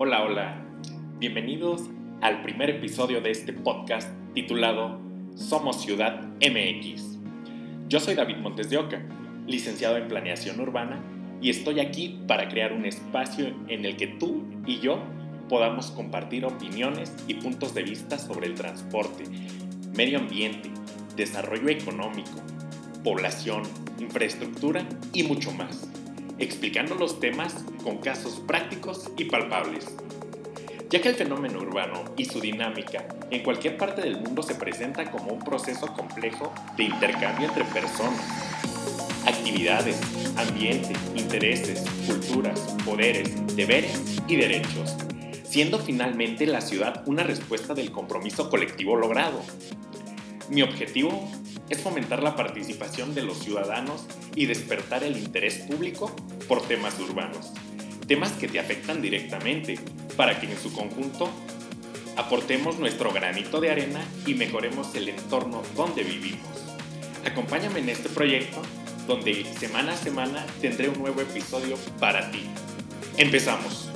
Hola, hola. Bienvenidos al primer episodio de este podcast titulado Somos Ciudad MX. Yo soy David Montes de Oca, licenciado en Planeación Urbana, y estoy aquí para crear un espacio en el que tú y yo podamos compartir opiniones y puntos de vista sobre el transporte, medio ambiente, desarrollo económico, población, infraestructura y mucho más explicando los temas con casos prácticos y palpables. Ya que el fenómeno urbano y su dinámica en cualquier parte del mundo se presenta como un proceso complejo de intercambio entre personas, actividades, ambiente, intereses, culturas, poderes, deberes y derechos, siendo finalmente la ciudad una respuesta del compromiso colectivo logrado. Mi objetivo es fomentar la participación de los ciudadanos y despertar el interés público por temas urbanos, temas que te afectan directamente, para que en su conjunto aportemos nuestro granito de arena y mejoremos el entorno donde vivimos. Acompáñame en este proyecto donde semana a semana tendré un nuevo episodio para ti. Empezamos.